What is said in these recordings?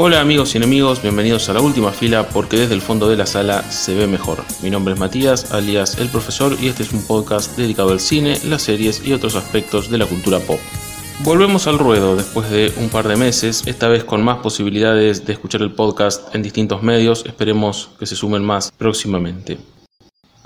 Hola amigos y enemigos, bienvenidos a la última fila porque desde el fondo de la sala se ve mejor. Mi nombre es Matías, alias El Profesor, y este es un podcast dedicado al cine, las series y otros aspectos de la cultura pop. Volvemos al ruedo después de un par de meses, esta vez con más posibilidades de escuchar el podcast en distintos medios, esperemos que se sumen más próximamente.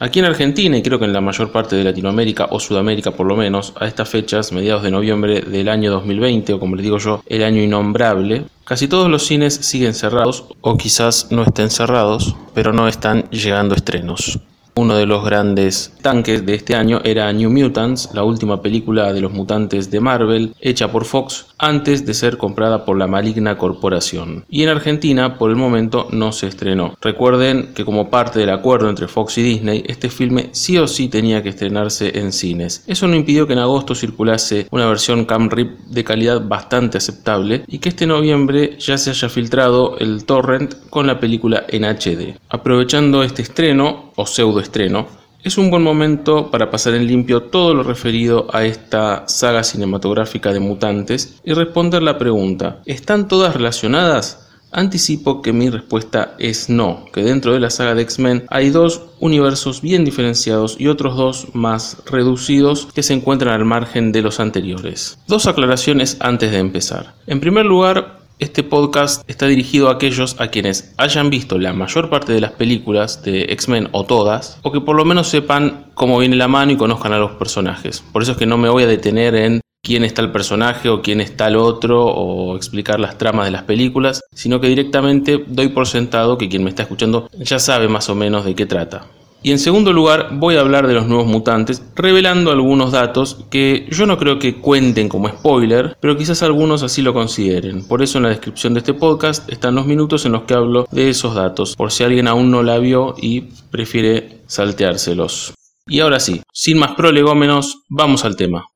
Aquí en Argentina, y creo que en la mayor parte de Latinoamérica o Sudamérica por lo menos, a estas fechas, mediados de noviembre del año 2020, o como les digo yo, el año innombrable, casi todos los cines siguen cerrados, o quizás no estén cerrados, pero no están llegando estrenos. Uno de los grandes tanques de este año era New Mutants, la última película de los mutantes de Marvel, hecha por Fox antes de ser comprada por la maligna corporación. Y en Argentina, por el momento, no se estrenó. Recuerden que como parte del acuerdo entre Fox y Disney, este filme sí o sí tenía que estrenarse en cines. Eso no impidió que en agosto circulase una versión cam rip de calidad bastante aceptable y que este noviembre ya se haya filtrado el torrent con la película en HD. Aprovechando este estreno, o pseudo estreno, es un buen momento para pasar en limpio todo lo referido a esta saga cinematográfica de mutantes y responder la pregunta, ¿están todas relacionadas? Anticipo que mi respuesta es no, que dentro de la saga de X-Men hay dos universos bien diferenciados y otros dos más reducidos que se encuentran al margen de los anteriores. Dos aclaraciones antes de empezar. En primer lugar, este podcast está dirigido a aquellos a quienes hayan visto la mayor parte de las películas de X-Men o todas, o que por lo menos sepan cómo viene la mano y conozcan a los personajes. Por eso es que no me voy a detener en quién está el personaje o quién está el otro o explicar las tramas de las películas, sino que directamente doy por sentado que quien me está escuchando ya sabe más o menos de qué trata. Y en segundo lugar, voy a hablar de los nuevos mutantes, revelando algunos datos que yo no creo que cuenten como spoiler, pero quizás algunos así lo consideren. Por eso en la descripción de este podcast están los minutos en los que hablo de esos datos, por si alguien aún no la vio y prefiere salteárselos. Y ahora sí, sin más prolegómenos, vamos al tema.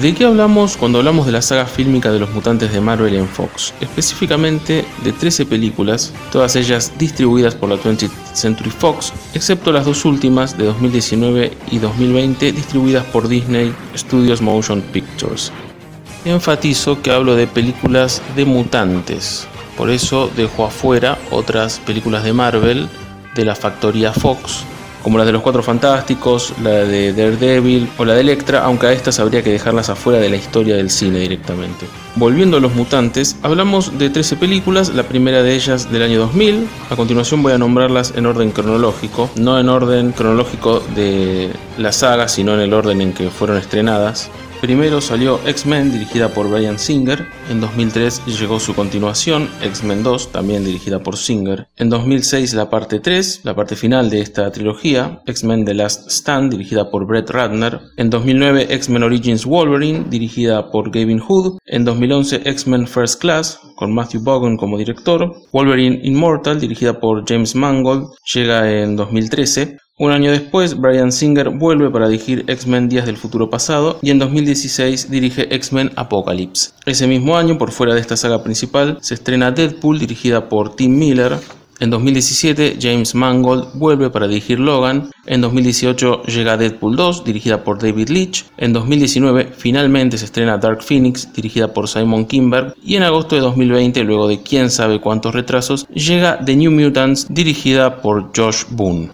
¿De qué hablamos cuando hablamos de la saga fílmica de los mutantes de Marvel en Fox? Específicamente de 13 películas, todas ellas distribuidas por la 20th Century Fox, excepto las dos últimas de 2019 y 2020 distribuidas por Disney Studios Motion Pictures. Enfatizo que hablo de películas de mutantes, por eso dejo afuera otras películas de Marvel de la factoría Fox como la de los Cuatro Fantásticos, la de Daredevil o la de Electra, aunque a estas habría que dejarlas afuera de la historia del cine directamente. Volviendo a los mutantes, hablamos de 13 películas, la primera de ellas del año 2000, a continuación voy a nombrarlas en orden cronológico, no en orden cronológico de la saga, sino en el orden en que fueron estrenadas. Primero salió X-Men dirigida por Brian Singer, en 2003 llegó su continuación, X-Men 2, también dirigida por Singer, en 2006 la parte 3, la parte final de esta trilogía, X-Men The Last Stand dirigida por Brett Ratner, en 2009 X-Men Origins Wolverine dirigida por Gavin Hood, en 2011 X-Men First Class con Matthew Vaughn como director, Wolverine Immortal dirigida por James Mangold llega en 2013, un año después, Brian Singer vuelve para dirigir X-Men Días del Futuro Pasado y en 2016 dirige X-Men Apocalypse. Ese mismo año, por fuera de esta saga principal, se estrena Deadpool dirigida por Tim Miller. En 2017, James Mangold vuelve para dirigir Logan. En 2018 llega Deadpool 2, dirigida por David Leitch. En 2019, finalmente se estrena Dark Phoenix, dirigida por Simon Kimberg. Y en agosto de 2020, luego de quién sabe cuántos retrasos, llega The New Mutants, dirigida por Josh Boone.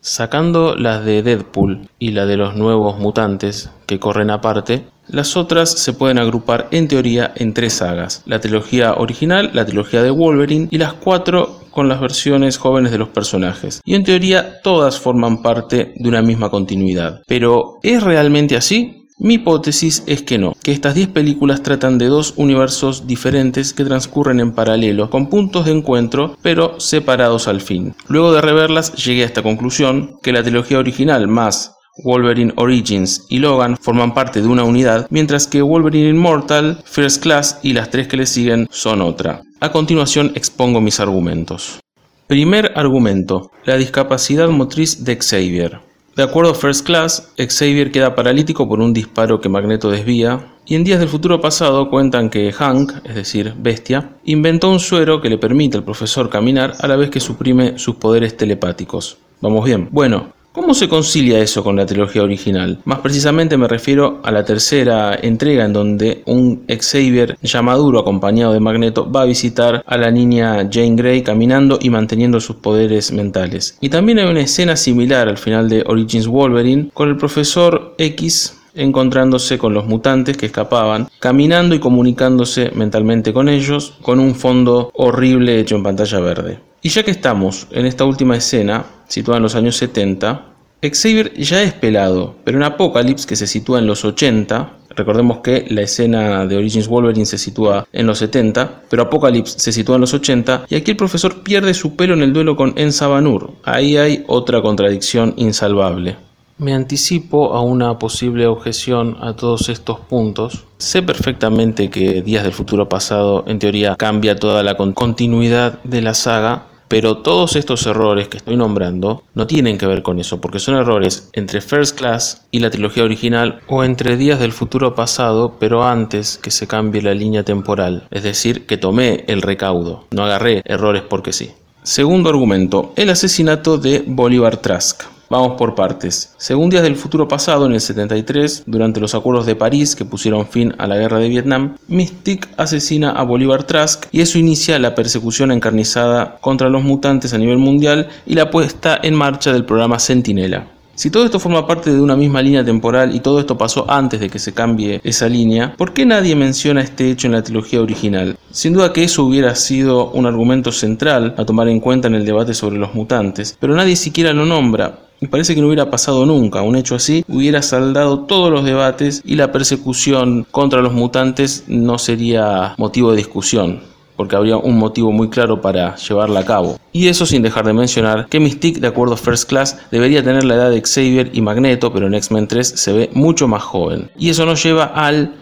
Sacando las de Deadpool y la de los nuevos mutantes que corren aparte, las otras se pueden agrupar en teoría en tres sagas, la trilogía original, la trilogía de Wolverine y las cuatro con las versiones jóvenes de los personajes. Y en teoría todas forman parte de una misma continuidad. Pero ¿es realmente así? Mi hipótesis es que no, que estas 10 películas tratan de dos universos diferentes que transcurren en paralelo, con puntos de encuentro, pero separados al fin. Luego de reverlas llegué a esta conclusión, que la trilogía original más Wolverine Origins y Logan forman parte de una unidad, mientras que Wolverine Immortal, First Class y las tres que le siguen son otra. A continuación expongo mis argumentos. Primer argumento, la discapacidad motriz de Xavier. De acuerdo a First Class, Xavier queda paralítico por un disparo que Magneto desvía, y en días del futuro pasado cuentan que Hank, es decir, Bestia, inventó un suero que le permite al profesor caminar a la vez que suprime sus poderes telepáticos. ¿Vamos bien? Bueno, ¿Cómo se concilia eso con la trilogía original? Más precisamente me refiero a la tercera entrega en donde un Xavier ya maduro acompañado de Magneto va a visitar a la niña Jane Grey caminando y manteniendo sus poderes mentales. Y también hay una escena similar al final de Origins Wolverine con el profesor X encontrándose con los mutantes que escapaban, caminando y comunicándose mentalmente con ellos, con un fondo horrible hecho en pantalla verde. Y ya que estamos en esta última escena, situada en los años 70, Xavier ya es pelado, pero en Apocalypse, que se sitúa en los 80, recordemos que la escena de Origins Wolverine se sitúa en los 70, pero Apocalypse se sitúa en los 80, y aquí el profesor pierde su pelo en el duelo con Ensa Banur. Ahí hay otra contradicción insalvable. Me anticipo a una posible objeción a todos estos puntos. Sé perfectamente que Días del Futuro Pasado en teoría cambia toda la continuidad de la saga, pero todos estos errores que estoy nombrando no tienen que ver con eso, porque son errores entre First Class y la trilogía original o entre días del futuro pasado, pero antes que se cambie la línea temporal. Es decir, que tomé el recaudo, no agarré errores porque sí. Segundo argumento, el asesinato de Bolívar Trask. Vamos por partes. Según Días del Futuro Pasado, en el 73, durante los acuerdos de París que pusieron fin a la guerra de Vietnam, Mystique asesina a Bolívar Trask y eso inicia la persecución encarnizada contra los mutantes a nivel mundial y la puesta en marcha del programa Sentinela. Si todo esto forma parte de una misma línea temporal y todo esto pasó antes de que se cambie esa línea, ¿por qué nadie menciona este hecho en la trilogía original? Sin duda que eso hubiera sido un argumento central a tomar en cuenta en el debate sobre los mutantes, pero nadie siquiera lo nombra. Y parece que no hubiera pasado nunca. Un hecho así hubiera saldado todos los debates y la persecución contra los mutantes no sería motivo de discusión porque habría un motivo muy claro para llevarla a cabo. Y eso sin dejar de mencionar que Mystique, de acuerdo a First Class, debería tener la edad de Xavier y Magneto, pero en X-Men 3 se ve mucho más joven. Y eso nos lleva al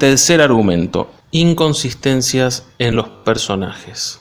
tercer argumento, inconsistencias en los personajes.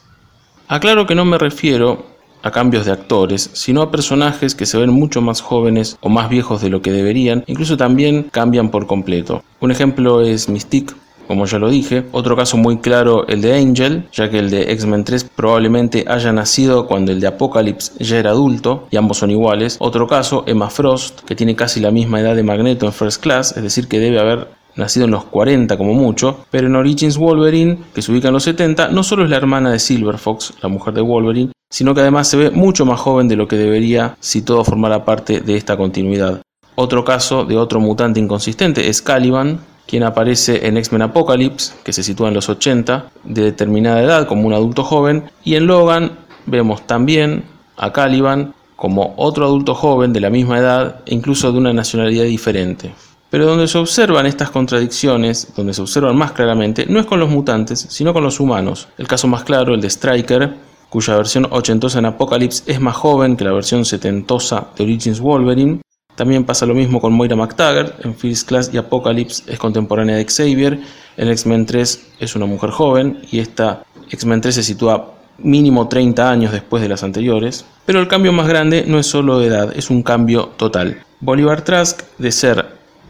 Aclaro que no me refiero a cambios de actores, sino a personajes que se ven mucho más jóvenes o más viejos de lo que deberían, incluso también cambian por completo. Un ejemplo es Mystique, como ya lo dije. Otro caso muy claro el de Angel, ya que el de X-Men 3 probablemente haya nacido cuando el de Apocalypse ya era adulto y ambos son iguales. Otro caso, Emma Frost, que tiene casi la misma edad de Magneto en First Class, es decir, que debe haber nacido en los 40 como mucho, pero en Origins Wolverine, que se ubica en los 70, no solo es la hermana de Silver Fox, la mujer de Wolverine, sino que además se ve mucho más joven de lo que debería si todo formara parte de esta continuidad. Otro caso de otro mutante inconsistente es Caliban, quien aparece en X-Men Apocalypse, que se sitúa en los 80, de determinada edad como un adulto joven, y en Logan vemos también a Caliban como otro adulto joven de la misma edad e incluso de una nacionalidad diferente. Pero donde se observan estas contradicciones, donde se observan más claramente, no es con los mutantes, sino con los humanos. El caso más claro, el de Striker, cuya versión ochentosa en Apocalypse es más joven que la versión setentosa de Origins Wolverine, también pasa lo mismo con Moira McTaggart, en First Class y Apocalypse es contemporánea de Xavier, en X-Men 3 es una mujer joven y esta X-Men 3 se sitúa mínimo 30 años después de las anteriores, pero el cambio más grande no es solo de edad, es un cambio total. Bolivar Trask, de ser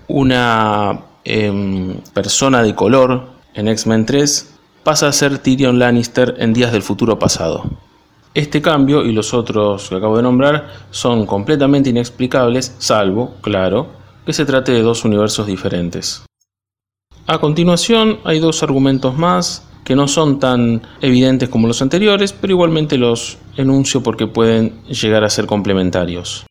una em, persona de color en X-Men 3, pasa a ser Tyrion Lannister en Días del Futuro Pasado. Este cambio y los otros que acabo de nombrar son completamente inexplicables, salvo, claro, que se trate de dos universos diferentes. A continuación hay dos argumentos más que no son tan evidentes como los anteriores, pero igualmente los enuncio porque pueden llegar a ser complementarios.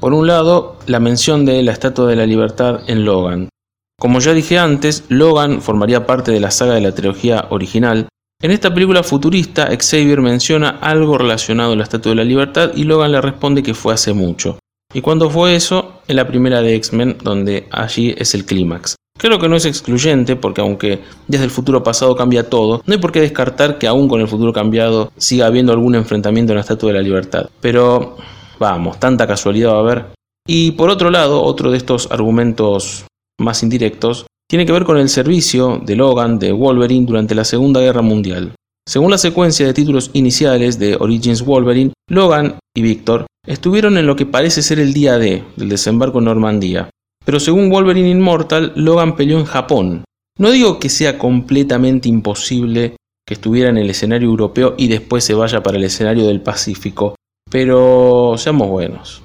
Por un lado, la mención de la Estatua de la Libertad en Logan. Como ya dije antes, Logan formaría parte de la saga de la trilogía original, en esta película futurista, Xavier menciona algo relacionado a la Estatua de la Libertad y Logan le responde que fue hace mucho. ¿Y cuándo fue eso? En la primera de X-Men, donde allí es el clímax. Creo que no es excluyente porque aunque desde el futuro pasado cambia todo, no hay por qué descartar que aún con el futuro cambiado siga habiendo algún enfrentamiento en la Estatua de la Libertad. Pero vamos, tanta casualidad va a haber. Y por otro lado, otro de estos argumentos más indirectos tiene que ver con el servicio de Logan de Wolverine durante la Segunda Guerra Mundial. Según la secuencia de títulos iniciales de Origins Wolverine, Logan y Victor estuvieron en lo que parece ser el día D del desembarco en Normandía. Pero según Wolverine Immortal, Logan peleó en Japón. No digo que sea completamente imposible que estuviera en el escenario europeo y después se vaya para el escenario del Pacífico, pero seamos buenos.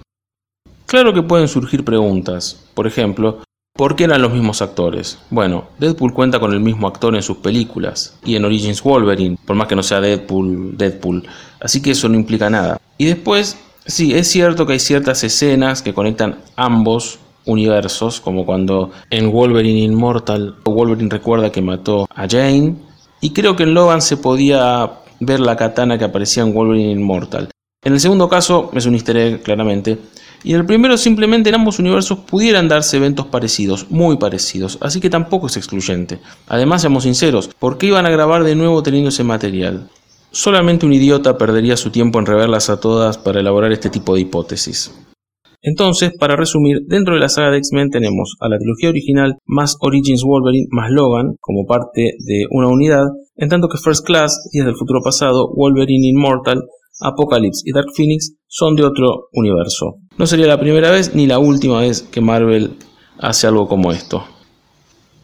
Claro que pueden surgir preguntas, por ejemplo, ¿por qué eran los mismos actores? Bueno, Deadpool cuenta con el mismo actor en sus películas y en Origins Wolverine, por más que no sea Deadpool, Deadpool, así que eso no implica nada. Y después, sí, es cierto que hay ciertas escenas que conectan ambos universos, como cuando en Wolverine Immortal Wolverine recuerda que mató a Jane, y creo que en Logan se podía ver la katana que aparecía en Wolverine Immortal. En el segundo caso es un easter egg, claramente. Y en el primero simplemente en ambos universos pudieran darse eventos parecidos, muy parecidos, así que tampoco es excluyente. Además, seamos sinceros, ¿por qué iban a grabar de nuevo teniendo ese material? Solamente un idiota perdería su tiempo en reverlas a todas para elaborar este tipo de hipótesis. Entonces, para resumir, dentro de la saga de X-Men tenemos a la trilogía original más Origins Wolverine más Logan como parte de una unidad, en tanto que First Class, Días del Futuro Pasado, Wolverine Immortal Apocalypse y Dark Phoenix son de otro universo. No sería la primera vez ni la última vez que Marvel hace algo como esto.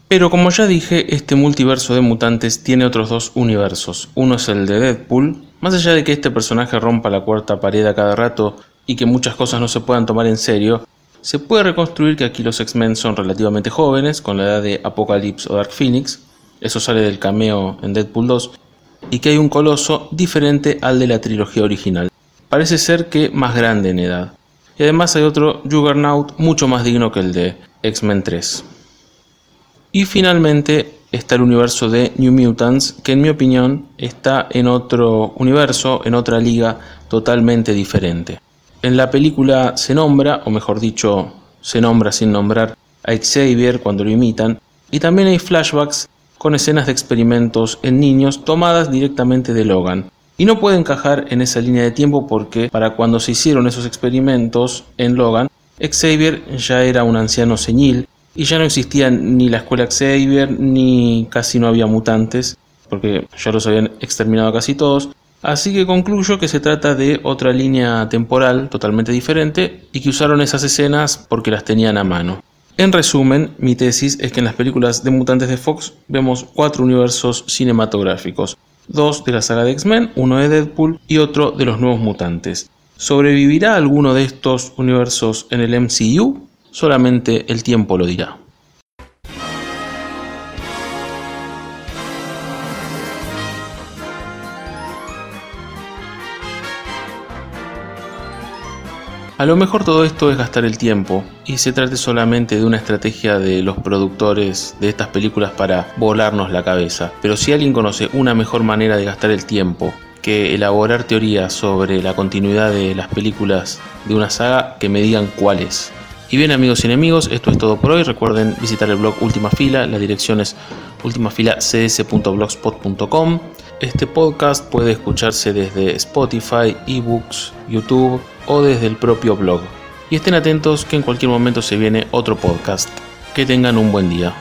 Pero como ya dije, este multiverso de mutantes tiene otros dos universos. Uno es el de Deadpool. Más allá de que este personaje rompa la cuarta pared a cada rato y que muchas cosas no se puedan tomar en serio, se puede reconstruir que aquí los X-Men son relativamente jóvenes, con la edad de Apocalypse o Dark Phoenix. Eso sale del cameo en Deadpool 2 y que hay un coloso diferente al de la trilogía original. Parece ser que más grande en edad. Y además hay otro Juggernaut mucho más digno que el de X-Men 3. Y finalmente está el universo de New Mutants, que en mi opinión está en otro universo, en otra liga totalmente diferente. En la película se nombra, o mejor dicho, se nombra sin nombrar a Xavier cuando lo imitan, y también hay flashbacks con escenas de experimentos en niños tomadas directamente de Logan. Y no puede encajar en esa línea de tiempo porque para cuando se hicieron esos experimentos en Logan, Xavier ya era un anciano señil y ya no existía ni la escuela Xavier ni casi no había mutantes porque ya los habían exterminado casi todos. Así que concluyo que se trata de otra línea temporal totalmente diferente y que usaron esas escenas porque las tenían a mano. En resumen, mi tesis es que en las películas de mutantes de Fox vemos cuatro universos cinematográficos, dos de la saga de X-Men, uno de Deadpool y otro de los nuevos mutantes. ¿Sobrevivirá alguno de estos universos en el MCU? Solamente el tiempo lo dirá. A lo mejor todo esto es gastar el tiempo y se trate solamente de una estrategia de los productores de estas películas para volarnos la cabeza. Pero si alguien conoce una mejor manera de gastar el tiempo que elaborar teorías sobre la continuidad de las películas de una saga, que me digan cuál es. Y bien amigos y enemigos, esto es todo por hoy. Recuerden visitar el blog Última Fila, la dirección es ultimafilacs.blogspot.com. Este podcast puede escucharse desde Spotify, eBooks, YouTube o desde el propio blog. Y estén atentos que en cualquier momento se viene otro podcast. Que tengan un buen día.